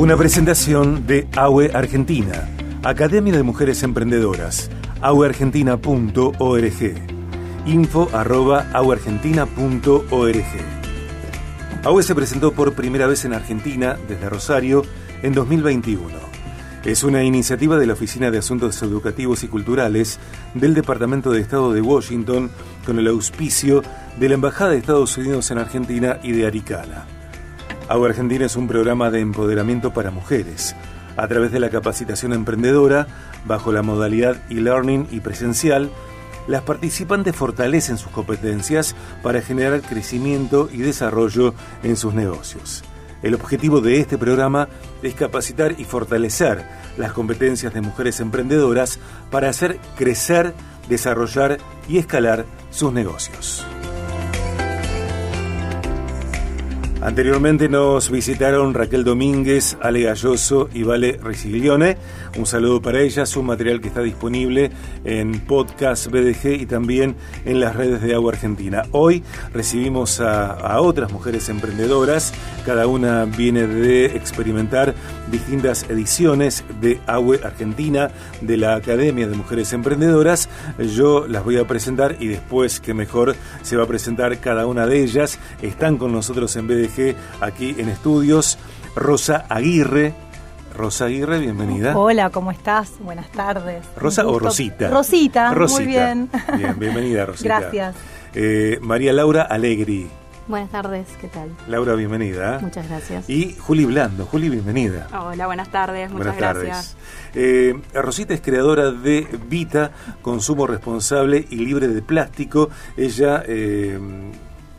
Una presentación de AUE Argentina, Academia de Mujeres Emprendedoras, aueargentina.org. Info arroba aueargentina.org. AUE se presentó por primera vez en Argentina, desde Rosario, en 2021. Es una iniciativa de la Oficina de Asuntos Educativos y Culturales del Departamento de Estado de Washington con el auspicio de la Embajada de Estados Unidos en Argentina y de Aricala. Agua Argentina es un programa de empoderamiento para mujeres. A través de la capacitación emprendedora, bajo la modalidad e-learning y presencial, las participantes fortalecen sus competencias para generar crecimiento y desarrollo en sus negocios. El objetivo de este programa es capacitar y fortalecer las competencias de mujeres emprendedoras para hacer crecer, desarrollar y escalar sus negocios. Anteriormente nos visitaron Raquel Domínguez, Ale Galloso y Vale Risiglione. Un saludo para ellas, un material que está disponible en podcast BDG y también en las redes de Agua Argentina. Hoy recibimos a, otras mujeres emprendedoras, cada una viene de experimentar distintas ediciones de Agua Argentina, de la Academia de Mujeres Emprendedoras. Yo las voy a presentar y después que mejor se va a presentar cada una de ellas. Están con nosotros en BDG aquí en estudios. Rosa Aguirre. Rosa Aguirre, bienvenida. Hola, ¿cómo estás? Buenas tardes. ¿Rosa o Rosita? Rosita, muy bien. Bien, bienvenida, Rosita. Gracias. Eh, María Laura Alegri. Buenas tardes, ¿qué tal? Laura, bienvenida. Muchas gracias. Y Juli Blando. Juli, bienvenida. Hola, buenas tardes, muchas buenas gracias. Tardes. Eh, Rosita es creadora de Vita, consumo responsable y libre de plástico. Ella... Eh,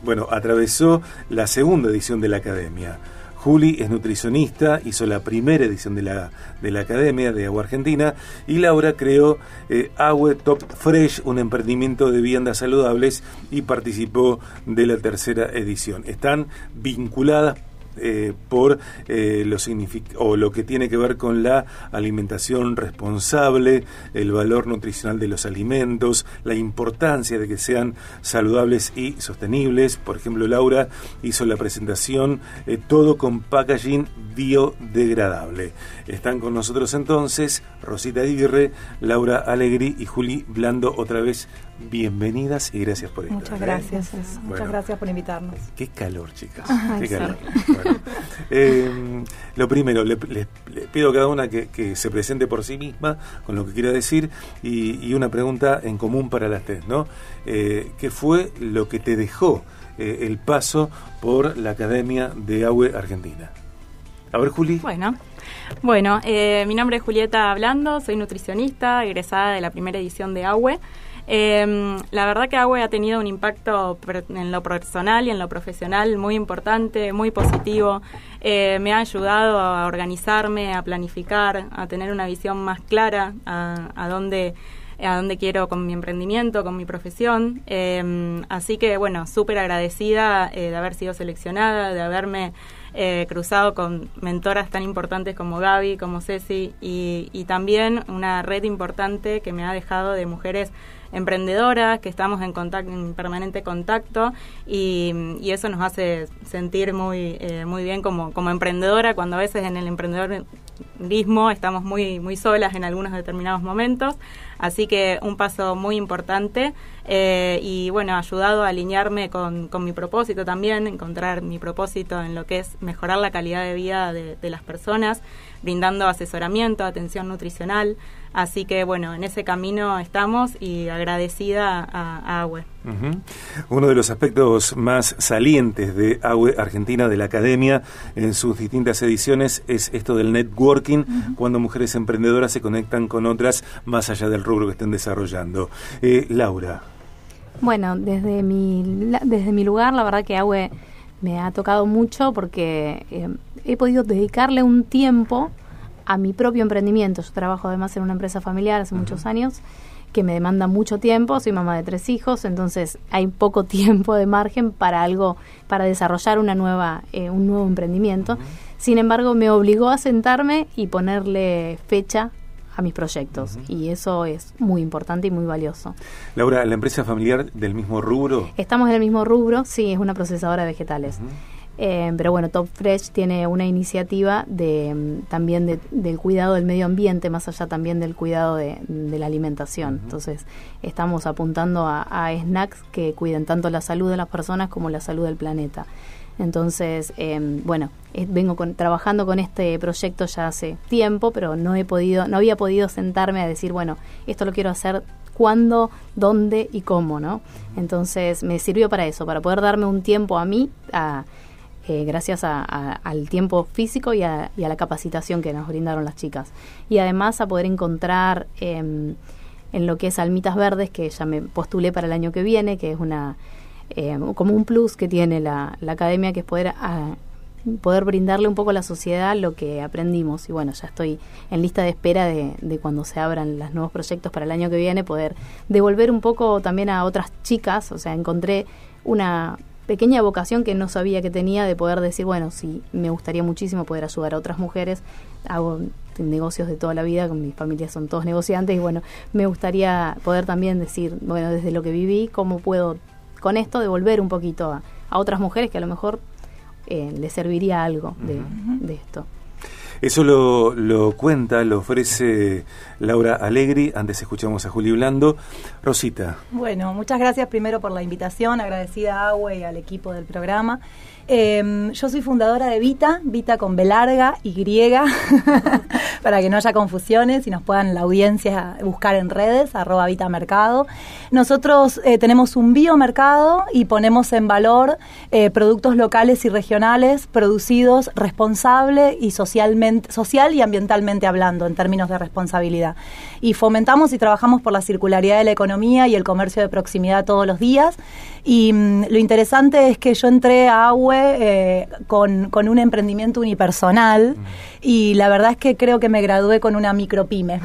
bueno, atravesó la segunda edición de la Academia. Juli es nutricionista, hizo la primera edición de la, de la Academia de Agua Argentina y Laura creó eh, Agua Top Fresh, un emprendimiento de viandas saludables y participó de la tercera edición. Están vinculadas eh, por eh, lo, o lo que tiene que ver con la alimentación responsable, el valor nutricional de los alimentos, la importancia de que sean saludables y sostenibles. Por ejemplo, Laura hizo la presentación eh, todo con packaging biodegradable. Están con nosotros entonces Rosita Aguirre, Laura Alegri y Juli Blando otra vez bienvenidas y gracias por estar. Muchas gracias, muchas gracias por invitarnos. Qué calor, chicas. qué calor. Bueno, eh, lo primero, le, le, le, pido a cada una que, que, se presente por sí misma con lo que quiera decir y, y una pregunta en común para las tres, ¿no? Eh, ¿Qué fue lo que te dejó eh, el paso por la Academia de AUE Argentina? A ver, Juli. Bueno, bueno eh, mi nombre es Julieta Blando, soy nutricionista, egresada de la primera edición de AUE. Eh, la verdad que Agüe ha tenido un impacto en lo personal y en lo profesional muy importante, muy positivo. Eh, me ha ayudado a organizarme, a planificar, a tener una visión más clara a, dónde a dónde quiero con mi emprendimiento, con mi profesión. Eh, así que, bueno, súper agradecida eh, de haber sido seleccionada, de haberme eh, cruzado con mentoras tan importantes como Gaby, como Ceci, y, y también una red importante que me ha dejado de mujeres emprendedoras, que estamos en, contacto, en permanente contacto y, y, eso nos hace sentir muy, eh, muy bien como, como emprendedora, cuando a veces en el emprendedorismo estamos muy, muy solas en algunos determinados momentos. Así que un paso muy importante eh, y bueno, ha ayudado a alinearme con, con, mi propósito también, encontrar mi propósito en lo que es mejorar la calidad de vida de, de las personas, brindando asesoramiento, atención nutricional. Así que bueno, en ese camino estamos y agradecida a, a AWE. Uh -huh. Uno de los aspectos más salientes de AWE Argentina, de la Academia, en sus distintas ediciones, es esto del networking, uh -huh. cuando mujeres emprendedoras se conectan con otras más allá del rubro que estén desarrollando. Eh, Laura. Bueno, desde mi, desde mi lugar, la verdad que AWE me ha tocado mucho porque eh, he podido dedicarle un tiempo a mi propio emprendimiento. Yo trabajo además en una empresa familiar hace uh -huh. muchos años que me demanda mucho tiempo, soy mamá de tres hijos, entonces hay poco tiempo de margen para algo, para desarrollar una nueva, eh, un nuevo emprendimiento. Uh -huh. Sin embargo, me obligó a sentarme y ponerle fecha a mis proyectos uh -huh. y eso es muy importante y muy valioso. Laura, ¿la empresa familiar del mismo rubro? Estamos en el mismo rubro, sí, es una procesadora de vegetales. Uh -huh. Eh, pero bueno, Top Fresh tiene una iniciativa de mm, también del cuidado del medio ambiente, más allá también del cuidado de, la alimentación. Entonces, estamos apuntando a, snacks que cuiden tanto la salud de las personas como la salud del planeta. Entonces, em, bueno, vengo trabajando con este proyecto ya hace tiempo, pero no he podido, no había podido sentarme a decir, bueno, esto lo quiero hacer cuándo, dónde y cómo, ¿no? Entonces me sirvió para eso, para poder darme un tiempo a mí, a, eh, gracias al tiempo físico y a, la capacitación que nos brindaron las chicas. Y además a poder encontrar em, en lo que es Almitas Verdes, que ya me postulé para el año que viene, que es una em, como un plus que tiene la, academia, que es poder, poder brindarle un poco a la sociedad lo que aprendimos. Y bueno, ya estoy en lista de espera de, de cuando se abran los nuevos proyectos para el año que viene, poder devolver un poco también a otras chicas, o sea, encontré una pequeña vocación que no sabía que tenía de poder decir, bueno, sí, me gustaría muchísimo poder ayudar a otras mujeres. Hago negocios de toda la vida, con mi familia son todos negociantes y bueno, me gustaría poder también decir, bueno, desde lo que viví, cómo puedo con esto devolver un poquito a, otras mujeres que a lo mejor eh, les serviría algo de esto. Eso lo, lo cuenta, lo ofrece Laura Alegri. Antes escuchamos a Juli Blando. Rosita. Bueno, muchas gracias primero por la invitación, agradecida a Agua y al equipo del programa. Em, yo soy fundadora de Vita, Vita con B larga y griega, para que no haya confusiones y nos puedan la audiencia buscar en redes, arroba Vita Mercado. Nosotros eh, tenemos un biomercado y ponemos en valor eh, productos locales y regionales producidos responsable y socialmente, social y ambientalmente hablando, en términos de responsabilidad. Y fomentamos y trabajamos por la circularidad de la economía y el comercio de proximidad todos los días. Y mm, lo interesante es que yo entré a Agua eh, con, con, un emprendimiento unipersonal y la verdad es que creo que me gradué con una micropyme,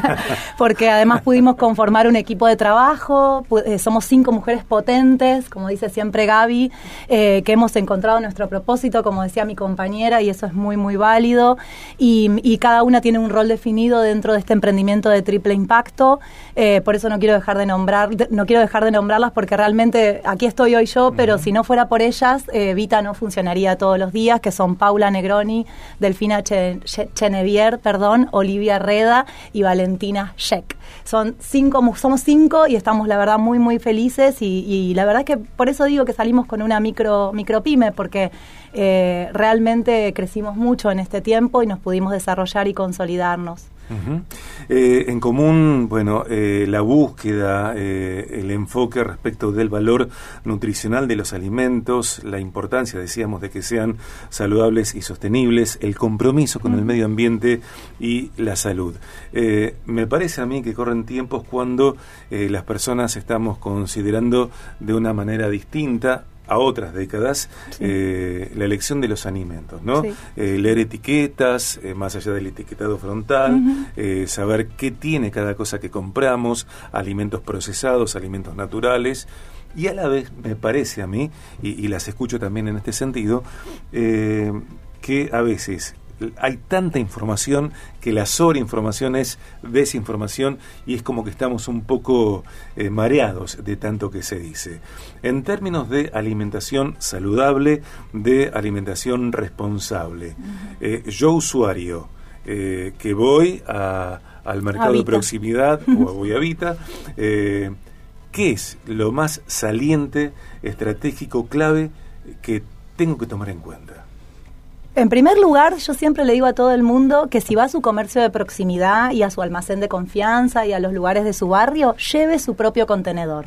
porque además pudimos conformar un equipo de trabajo, eh, somos cinco mujeres potentes, como dice siempre Gaby, eh, que hemos encontrado nuestro propósito, como decía mi compañera, y eso es muy, muy válido, y, y cada una tiene un rol definido dentro de este emprendimiento de triple impacto, eh, por eso no quiero dejar de nombrar, no quiero dejar de nombrarlas porque realmente aquí estoy hoy yo, pero si no fuera por ellas, Vita no funcionaría todos los días, que son Paula Negroni, Delfina H Perdón, Olivia Reda y Valentina Sheck. Son cinco, somos cinco y estamos la verdad muy muy felices y, la verdad que por eso digo que salimos con una micro micropyme porque eh, realmente crecimos mucho en este tiempo y nos pudimos desarrollar y consolidarnos. Eh, en común, bueno, eh, la búsqueda, eh, el enfoque respecto del valor nutricional de los alimentos, la importancia, decíamos, de que sean saludables y sostenibles, el compromiso con el medio ambiente y la salud. me parece a mí que corren tiempos cuando las personas estamos considerando de una manera distinta a otras décadas eh, la elección de los alimentos, ¿no? Eh, leer etiquetas, eh, más allá del etiquetado frontal, saber qué tiene cada cosa que compramos, alimentos procesados, alimentos naturales, y a la vez me parece a mí, y, y las escucho también en este sentido, que a veces hay tanta información que la sobreinformación es desinformación y es como que estamos un poco eh, mareados de tanto que se dice. En términos de alimentación saludable, de alimentación responsable, eh, yo usuario eh, que voy al mercado de proximidad o voy a Vita, ¿qué es lo más saliente, estratégico, clave que tengo que tomar en cuenta? En primer lugar, yo siempre le digo a todo el mundo que si va a su comercio de proximidad y a su almacén de confianza y a los lugares de su barrio, lleve su propio contenedor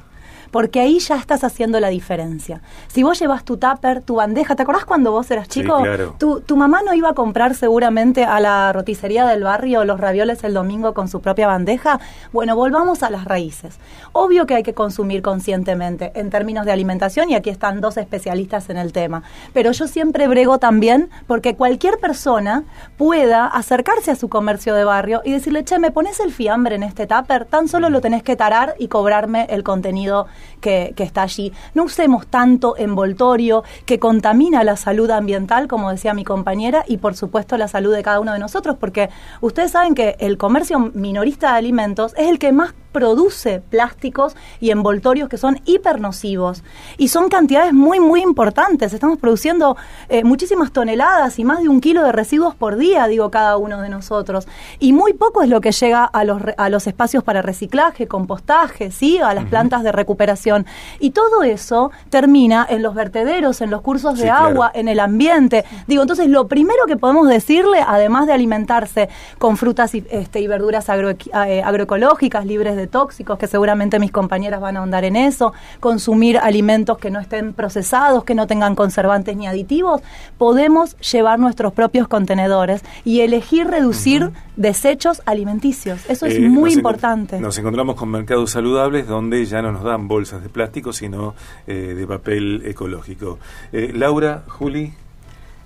porque ahí ya estás haciendo la diferencia. Si vos llevas tu tupper, tu bandeja, ¿te acordás cuando vos eras chico? tu, tu mamá no iba a comprar seguramente a la roticería del barrio los ravioles el domingo con su propia bandeja. Bueno, volvamos a las raíces. Obvio que hay que consumir conscientemente en términos de alimentación y aquí están dos especialistas en el tema. Pero yo siempre brego también porque cualquier persona pueda acercarse a su comercio de barrio y decirle, che, ¿me pones el fiambre en este tupper? Tan solo lo tenés que tarar y cobrarme el contenido que, está allí. No usemos tanto envoltorio que contamina la salud ambiental, como decía mi compañera, y por supuesto la salud de cada uno de nosotros, porque ustedes saben que el comercio minorista de alimentos es el que más produce plásticos y envoltorios que son hipernocivos. Y son cantidades muy, muy importantes. Estamos produciendo eh, muchísimas toneladas y más de un kilo de residuos por día, digo, cada uno de nosotros. Y muy poco es lo que llega a los, a los espacios para reciclaje, compostaje, ¿sí? a las plantas de recuperación. Y todo eso termina en los vertederos, en los cursos de agua, en el ambiente. Digo, entonces lo primero que podemos decirle, además de alimentarse con frutas y, este, y verduras eh, agroecológicas, libres de tóxicos, que seguramente mis compañeras van a ahondar en eso, consumir alimentos que no estén procesados, que no tengan conservantes ni aditivos, podemos llevar nuestros propios contenedores y elegir reducir desechos alimenticios. Eso es eh, muy importante. nos encontramos con mercados saludables donde ya no nos dan bolsas de plástico, sino eh, de papel ecológico. Laura, Juli.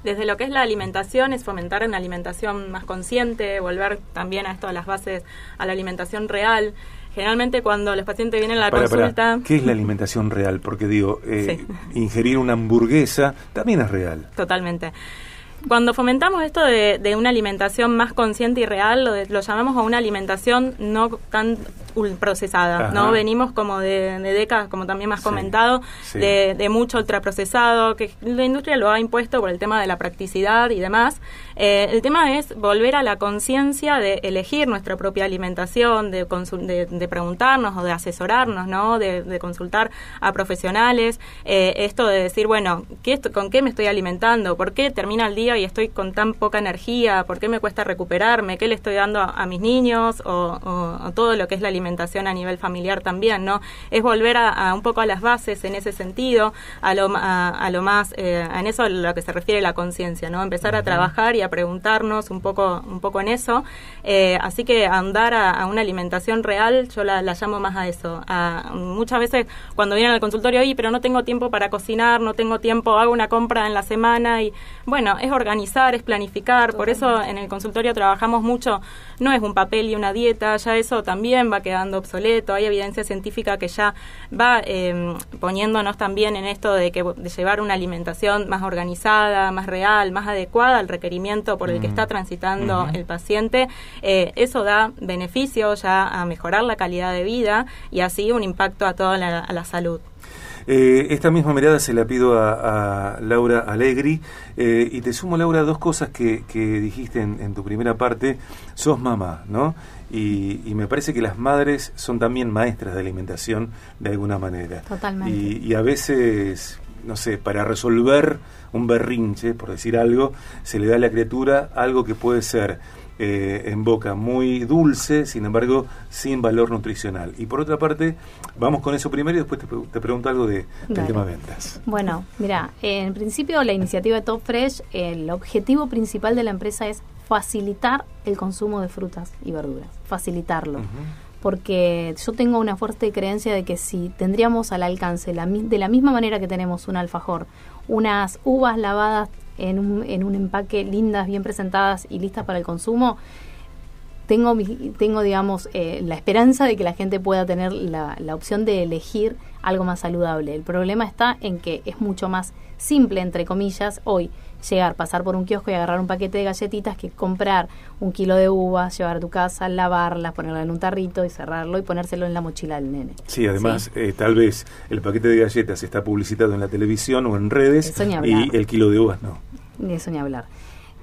Desde lo que es la alimentación, es fomentar una alimentación más consciente, volver también a esto, a las bases, a la alimentación real. Generalmente cuando los pacientes vienen a la consulta... ¿Qué es la alimentación real? Porque digo, eh, ingerir una hamburguesa también es real. Totalmente. Cuando fomentamos esto de, una alimentación más consciente y real, lo, lo, llamamos a una alimentación no tan procesada, ¿no? Venimos como de, décadas, como también más comentado, De, mucho ultraprocesado, que la industria lo ha impuesto por el tema de la practicidad y demás. Eh, el tema es volver a la conciencia de elegir nuestra propia alimentación, de, de, preguntarnos o de asesorarnos, ¿no? De, consultar a profesionales. Eh, esto de decir, bueno, ¿qué ¿con qué me estoy alimentando? ¿Por qué termina el día y estoy con tan poca energía? ¿Por qué me cuesta recuperarme? ¿Qué le estoy dando a, mis niños? O, o, todo lo que es la alimentación a nivel familiar también, ¿no? Es volver a, un poco a las bases en ese sentido, a lo, a, lo más, eh, en eso a lo que se refiere la conciencia, ¿no? Empezar a trabajar y a preguntarnos un poco, un poco en eso. Eh, así que andar a, una alimentación real, yo la, llamo más a eso. muchas veces cuando vienen al consultorio, y pero no tengo tiempo para cocinar, no tengo tiempo, hago una compra en la semana y bueno, es organizar, es planificar. Por eso en el consultorio trabajamos mucho, no es un papel y una dieta, ya eso también va quedando obsoleto. Hay evidencia científica que ya va em, poniéndonos también en esto de, que, de llevar una alimentación más organizada, más real, más adecuada al requerimiento por el que está transitando el paciente. Eh, eso da beneficio ya a mejorar la calidad de vida y así un impacto a toda la, salud. Eh, esta misma mirada se la pido a, Laura Alegri eh, y te sumo, Laura, dos cosas que, dijiste en, tu primera parte. Sos mamá, ¿no? Y, me parece que las madres son también maestras de alimentación de alguna manera. Totalmente. y a veces, no sé, para resolver un berrinche, por decir algo, se le da a la criatura algo que puede ser eh, en boca muy dulce, sin embargo, sin valor nutricional. Y por otra parte, vamos con eso primero y después te, pregunto algo de, del tema ventas. Bueno, mira, en principio la iniciativa de Top Fresh, el objetivo principal de la empresa es facilitar el consumo de frutas y verduras, facilitarlo. Porque yo tengo una fuerte creencia de que si tendríamos al alcance de la misma manera que tenemos un alfajor, unas uvas lavadas en un, en un empaque lindas, bien presentadas y listas para el consumo, tengo, tengo digamos, eh, la esperanza de que la gente pueda tener la, la opción de elegir algo más saludable. El problema está en que es mucho más simple, entre comillas, hoy llegar, pasar por un kiosco y agarrar un paquete de galletitas que comprar un kilo de uvas, llevar a tu casa, lavarlas, ponerla en un tarrito y cerrarlo y ponérselo en la mochila del nene. Sí, además, eh, tal vez el paquete de galletas está publicitado en la televisión o en redes y el kilo de uvas no. Eso ni hablar.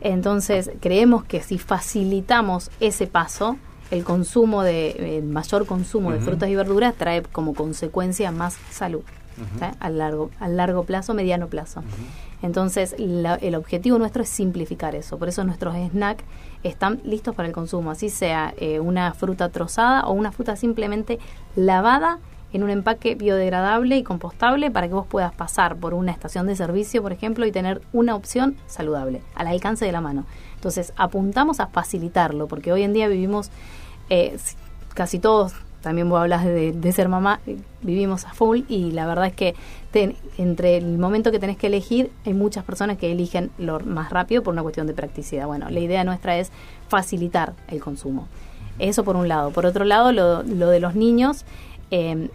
Entonces, creemos que si facilitamos ese paso, el consumo de el mayor consumo de frutas y verduras trae como consecuencia más salud a largo a largo plazo, mediano plazo. Entonces, el objetivo nuestro es simplificar eso. Por eso nuestros snacks están listos para el consumo, así sea eh, una fruta trozada o una fruta simplemente lavada en un empaque biodegradable y compostable para que vos puedas pasar por una estación de servicio, por ejemplo, y tener una opción saludable al alcance de la mano. Entonces, apuntamos a facilitarlo, porque hoy en día vivimos, eh, casi todos también vos hablas de, ser mamá, vivimos a full y la verdad es que entre el momento que tenés que elegir, hay muchas personas que eligen lo más rápido por una cuestión de practicidad. Bueno, la idea nuestra es facilitar el consumo. Eso por un lado. Por otro lado, lo, de los niños, eh,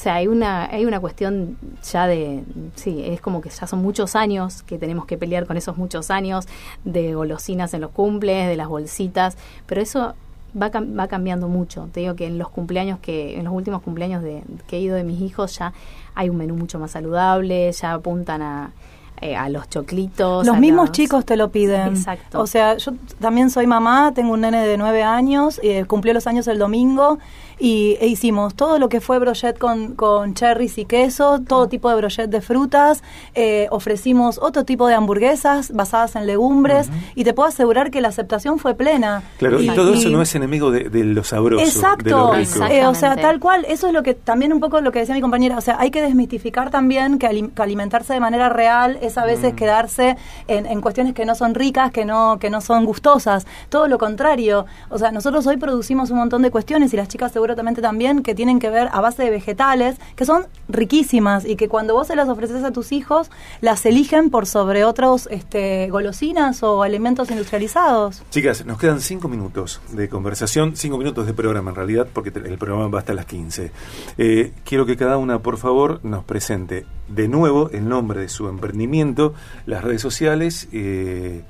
o sea, hay una, hay una cuestión ya de, sí, es como que ya son muchos años que tenemos que pelear con esos muchos años de golosinas en los cumples, de las bolsitas, pero eso va, va cambiando mucho. Te digo que en los cumpleaños que, en los últimos cumpleaños de, que he ido de mis hijos ya hay un menú mucho más saludable, ya apuntan a, eh, a los choclitos. Los mismos chicos te lo piden. Exacto. O sea, yo también soy mamá, tengo un nene de nueve años, eh, cumplió los años el domingo y e hicimos todo lo que fue brochet con, con cherries y queso, todo tipo de brochet de frutas, eh, ofrecimos otro tipo de hamburguesas basadas en legumbres y te puedo asegurar que la aceptación fue plena. Claro, y, todo eso no es enemigo de, lo sabroso. Exacto, eh, o sea, tal cual, eso es lo que también un poco lo que decía mi compañera, o sea, hay que desmitificar también que, alimentarse de manera real es a veces mm. quedarse en, en, cuestiones que no son ricas, que no, que no son gustosas, todo lo contrario, o sea, nosotros hoy producimos un montón de cuestiones y las chicas seguro también que tienen que ver a base de vegetales, que son riquísimas y que cuando vos se las ofreces a tus hijos, las eligen por sobre otros este, golosinas o alimentos industrializados. Chicas, nos quedan cinco minutos de conversación, cinco minutos de programa en realidad, porque el programa va hasta las 15. Eh, quiero que cada una, por favor, nos presente de nuevo el nombre de su emprendimiento, las redes sociales eh,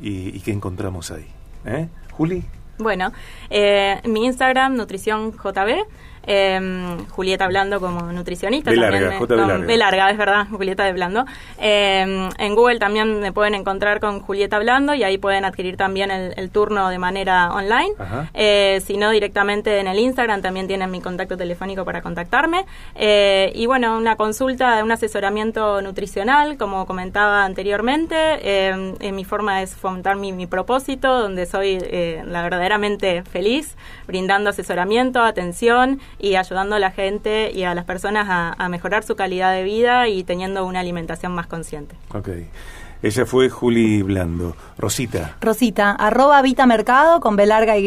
y, qué encontramos ahí. ¿Eh? Juli. Bueno, eh, mi Instagram, Nutrición JB, eh, Julieta Hablando como nutricionista. B larga, también, B larga, es verdad, Julieta de Blando. Eh, en Google también me pueden encontrar con Julieta Blando y ahí pueden adquirir también el, turno de manera online. Eh, si no, directamente en el Instagram también tienen mi contacto telefónico para contactarme. Eh, y bueno, una consulta, un asesoramiento nutricional, como comentaba anteriormente. Eh, mi forma es fomentar mi, mi propósito, donde soy la verdaderamente feliz, brindando asesoramiento, atención y ayudando a la gente y a las personas a, mejorar su calidad de vida y teniendo una alimentación más consciente. Okay. Ella fue Juli Blando. Rosita. Rosita, arroba Vita Mercado con B larga Y.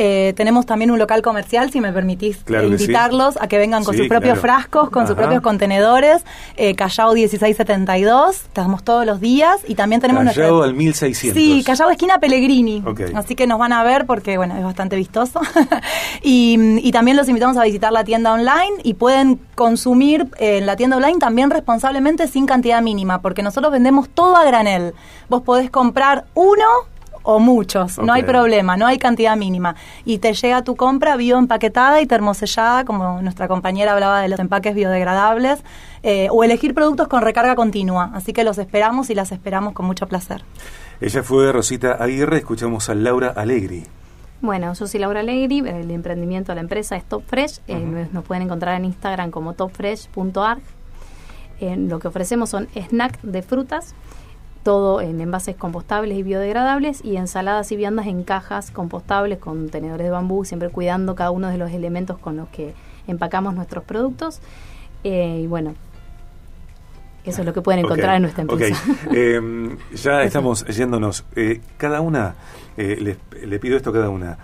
Eh, tenemos también un local comercial, si me permitís invitarlos a que vengan con sus propios frascos, con sus propios contenedores. Eh, Callao 1672, estamos todos los días y también tenemos Callao al 1600. Sí, Callao esquina Pellegrini. Así que nos van a ver porque, bueno, es bastante vistoso. y, y también los invitamos a visitar la tienda online y pueden consumir en la tienda online también responsablemente sin cantidad mínima, porque nosotros vendemos todo a granel. Vos podés comprar uno o muchos, no hay problema, no hay cantidad mínima. Y te llega tu compra bioempaquetada y termosellada, como nuestra compañera hablaba de los empaques biodegradables, eh, o elegir productos con recarga continua. Así que los esperamos y las esperamos con mucho placer. Ella fue Rosita Aguirre, escuchamos a Laura Alegri. Bueno, yo soy Laura Alegri, el emprendimiento de la empresa es Top Fresh, eh, nos pueden encontrar en Instagram como topfresh.arg. Eh, lo que ofrecemos son snacks de frutas, todo en envases compostables y biodegradables y ensaladas y viandas en cajas compostables con tenedores de bambú, siempre cuidando cada uno de los elementos con los que empacamos nuestros productos. Eh, y bueno, eso es lo que pueden encontrar en nuestra empresa. Em, ya estamos yéndonos. Eh, cada una, eh, le, pido esto a cada una,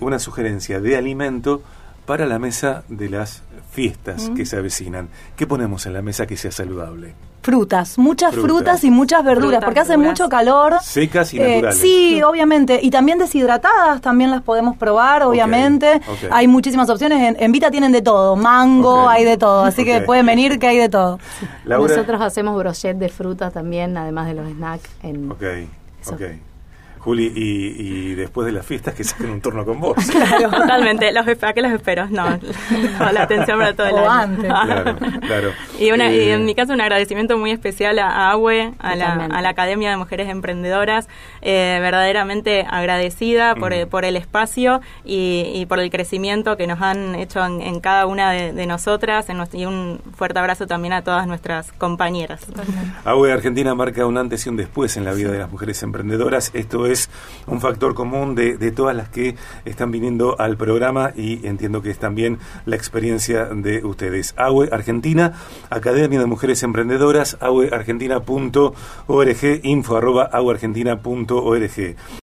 una sugerencia de alimento para la mesa de las fiestas que se avecinan. ¿Qué ponemos en la mesa que sea saludable? frutas, muchas frutas, y muchas verduras, porque hace mucho calor. Secas y eh, naturales. Sí, obviamente. Y también deshidratadas, también las podemos probar, obviamente. Hay muchísimas opciones. En, Vita tienen de todo. Mango, hay de todo. Así que pueden venir que hay de todo. Nosotros hacemos brochet de frutas también, además de los snacks. En ok, ok. Juli, y, después de las fiestas que saquen un turno con vos. Claro, totalmente. Los, ¿A qué los espero? No, la atención para todo el o Antes. Claro, claro. Y, una, y en mi caso un agradecimiento muy especial a AWE, a la, a la Academia de Mujeres Emprendedoras, eh, verdaderamente agradecida por, mm. por el espacio y, por el crecimiento que nos han hecho en, cada una de, nosotras en y un fuerte abrazo también a todas nuestras compañeras. AWE Argentina marca un antes y un después en la vida de las mujeres emprendedoras. Esto es es un factor común de, de, todas las que están viniendo al programa y entiendo que es también la experiencia de ustedes. AWE Argentina, Academia de Mujeres Emprendedoras, aweargentina.org, info arroba agueargentina.org.